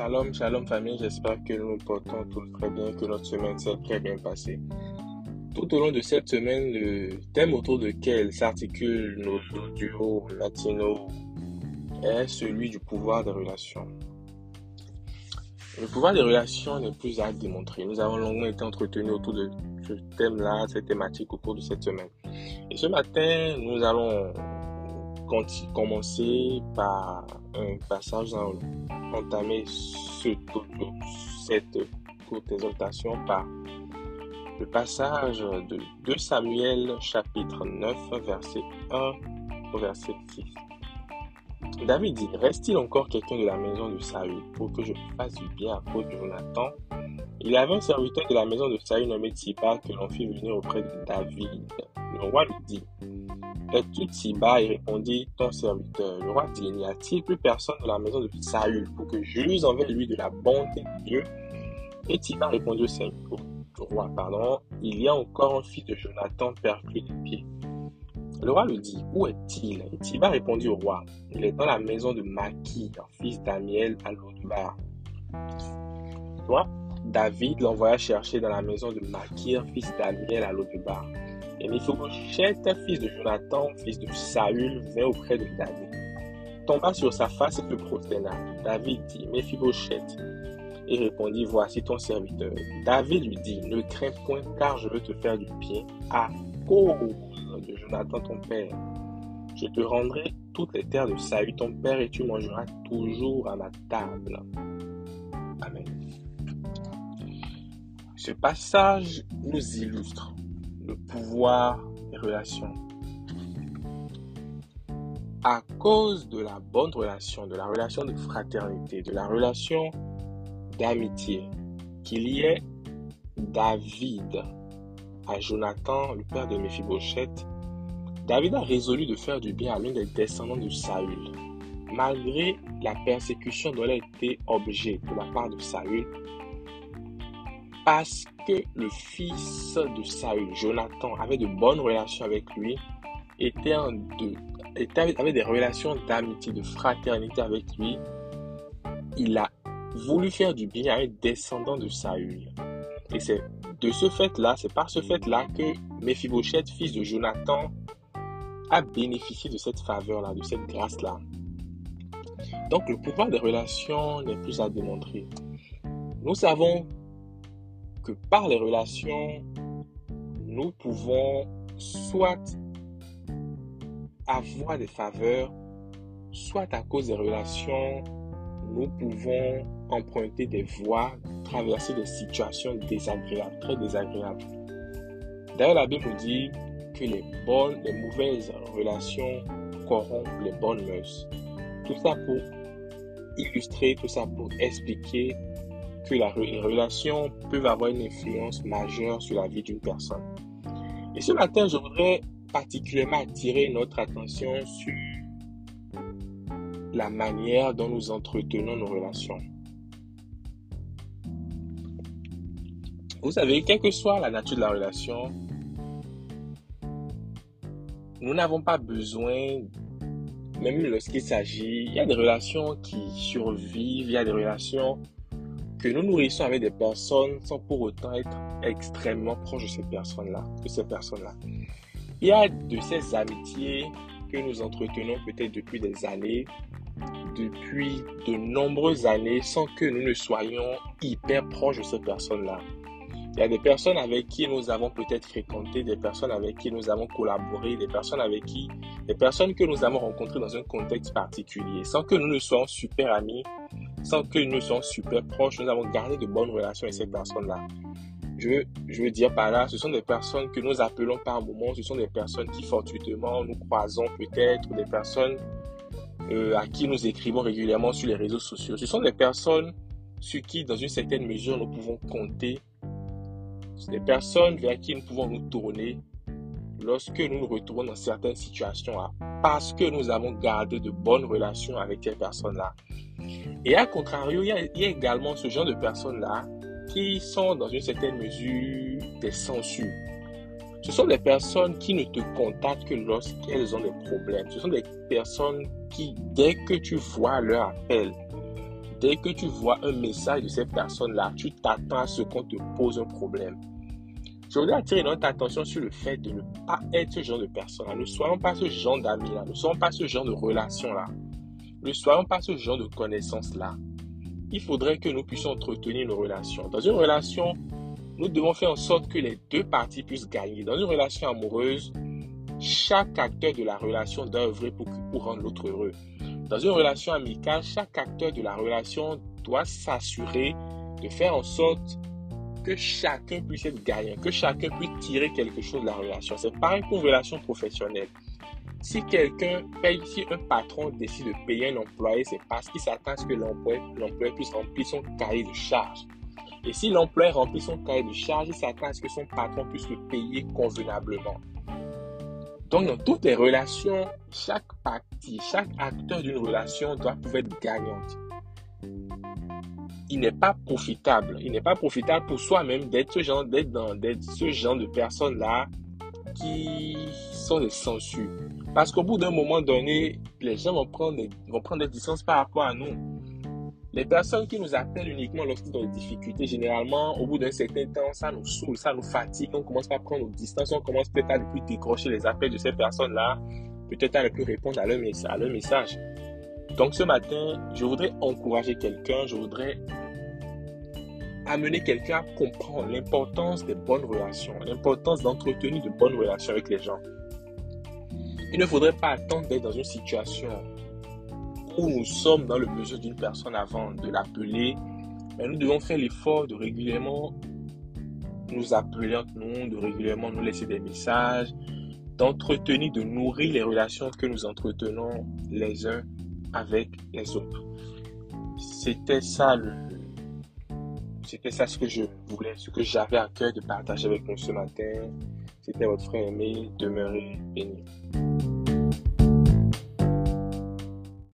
Shalom, shalom famille, j'espère que nous portons tous très bien, que notre semaine s'est très bien passée. Tout au long de cette semaine, le thème autour duquel s'articulent nos duos matinaux est celui du pouvoir des relations. Le pouvoir des relations n'est plus à démontrer. Nous avons longuement été entretenus autour de ce thème-là, cette thématique au cours de cette semaine. Et ce matin, nous allons commencer par un passage dans entamer ce, cette courte exhortation par le passage de 2 Samuel chapitre 9 verset 1 au verset 6. David dit, reste-t-il encore quelqu'un de la maison de Saül pour que je fasse du bien à cause de Jonathan? Il avait un serviteur de la maison de Saül nommé Tiba que l'on fit venir auprès de David. Le roi lui dit, es-tu Tiba Et répondit ton serviteur. Le roi dit, n'y a-t-il plus personne de la maison de Saül pour que je lui envers lui de la bonté de Dieu Et Tiba répondit au, roi, pardon, il y a encore un fils de Jonathan perclus des pieds. Le roi lui dit, où est-il? Et Tiba répondit au roi, il est dans la maison de Maki, fils d'Amiel à Lodebar. Toi, David l'envoya chercher dans la maison de Makir, fils d'Amiel à Lodebar. Et Mephibosheth, fils de Jonathan, fils de Saül, vint auprès de David, tomba sur sa face et se prosterna. David dit, Mephibosheth. Et répondit, voici ton serviteur. David lui dit, ne crains point, car je veux te faire du bien à de Jonathan ton père. Je te rendrai toutes les terres de Saül ton père et tu mangeras toujours à ma table. Amen. Ce passage nous illustre le pouvoir des relations. À cause de la bonne relation, de la relation de fraternité, de la relation d'amitié qu'il y ait David à Jonathan, le père de Mephibosheth, David a résolu de faire du bien à l'un des descendants de Saül. Malgré la persécution dont il a été objet de la part de Saül, parce que le fils de Saül, Jonathan, avait de bonnes relations avec lui, était, en avait des relations d'amitié, de fraternité avec lui, il a voulu faire du bien à un descendant de Saül. Et c'est de ce fait-là, c'est par ce fait-là que Mephibosheth, fils de Jonathan, a bénéficié de cette faveur-là, de cette grâce-là. Donc le pouvoir des relations n'est plus à démontrer. Nous savons que par les relations, nous pouvons soit avoir des faveurs, soit à cause des relations, nous pouvons emprunter des voies, traverser des situations désagréables, très désagréables. D'ailleurs, la Bible dit que les bonnes, les mauvaises relations corrompent les bonnes mœurs. Tout ça pour illustrer, tout ça pour expliquer que la, les relations peuvent avoir une influence majeure sur la vie d'une personne. Et ce matin, je voudrais particulièrement attirer notre attention sur la manière dont nous entretenons nos relations. Vous savez, quelle que soit la nature de la relation, nous n'avons pas besoin, même lorsqu'il s'agit, il y a des relations qui survivent, il y a des relations que nous nourrissons avec des personnes sans pour autant être extrêmement proches de ces personnes-là, de ces personnes-là. Il y a de ces amitiés que nous entretenons peut-être depuis des années, depuis de nombreuses années, sans que nous ne soyons hyper proches de ces personnes-là. Il y a des personnes avec qui nous avons peut-être fréquenté, des personnes avec qui nous avons collaboré, des personnes avec qui, des personnes que nous avons rencontrées dans un contexte particulier, sans que nous ne soyons super amis, sans que nous soyons super proches, nous avons gardé de bonnes relations avec ces personnes-là. Je, je veux dire par là, ce sont des personnes que nous appelons par moment, ce sont des personnes qui fortuitement nous croisons peut-être, des personnes euh, à qui nous écrivons régulièrement sur les réseaux sociaux. Ce sont des personnes sur qui, dans une certaine mesure, nous pouvons compter. Des personnes vers qui nous pouvons nous tourner lorsque nous nous retrouvons dans certaines situations parce que nous avons gardé de bonnes relations avec ces personnes-là. Et à contrario, il y, a, il y a également ce genre de personnes-là qui sont dans une certaine mesure des censures. Ce sont des personnes qui ne te contactent que lorsqu'elles ont des problèmes. Ce sont des personnes qui, dès que tu vois leur appel, dès que tu vois un message de cette personne-là, tu t'attends à ce qu'on te pose un problème. Je voudrais attirer notre attention sur le fait de ne pas être ce genre de personne-là. Ne soyons pas ce genre d'amis-là. Ne soyons pas ce genre de relation-là. Ne soyons pas ce genre de connaissances-là. Il faudrait que nous puissions entretenir nos relations. Dans une relation, nous devons faire en sorte que les deux parties puissent gagner. Dans une relation amoureuse, chaque acteur de la relation doit œuvrer pour, pour rendre l'autre heureux. Dans une relation amicale, chaque acteur de la relation doit s'assurer de faire en sorte que chacun puisse être gagnant, que chacun puisse tirer quelque chose de la relation. C'est pareil pour une relation professionnelle. Si quelqu'un paye, si un patron décide de payer un employé, c'est parce qu'il s'attend à ce que l'employé puisse remplir son cahier de charge. Et si l'employé remplit son cahier de charge, il s'attend à ce que son patron puisse le payer convenablement. Donc, dans toutes les relations, chaque partie, chaque acteur d'une relation doit pouvoir être gagnante. Il n'est pas profitable. Il n'est pas profitable pour soi-même d'être ce genre, ce genre de personnes-là qui sont des censures. Parce qu'au bout d'un moment donné, les gens vont prendre, vont prendre des distances par rapport à nous. Les personnes qui nous appellent uniquement lorsqu'ils ont des difficultés, généralement, au bout d'un certain temps, ça nous saoule, ça nous fatigue, on commence à prendre nos distances, on commence peut-être à ne plus décrocher les appels de ces personnes-là, peut-être à ne plus répondre à leur, à leur message. Donc ce matin, je voudrais encourager quelqu'un, je voudrais amener quelqu'un à comprendre l'importance des bonnes relations, l'importance d'entretenir de bonnes relations avec les gens. Il ne faudrait pas attendre d'être dans une situation nous sommes dans le besoin d'une personne avant de l'appeler, mais nous devons faire l'effort de régulièrement nous appeler entre nous, de régulièrement nous laisser des messages, d'entretenir, de nourrir les relations que nous entretenons les uns avec les autres. C'était ça c'était ça ce que je voulais, ce que j'avais à cœur de partager avec vous ce matin. C'était votre frère aimé, demeurez béni.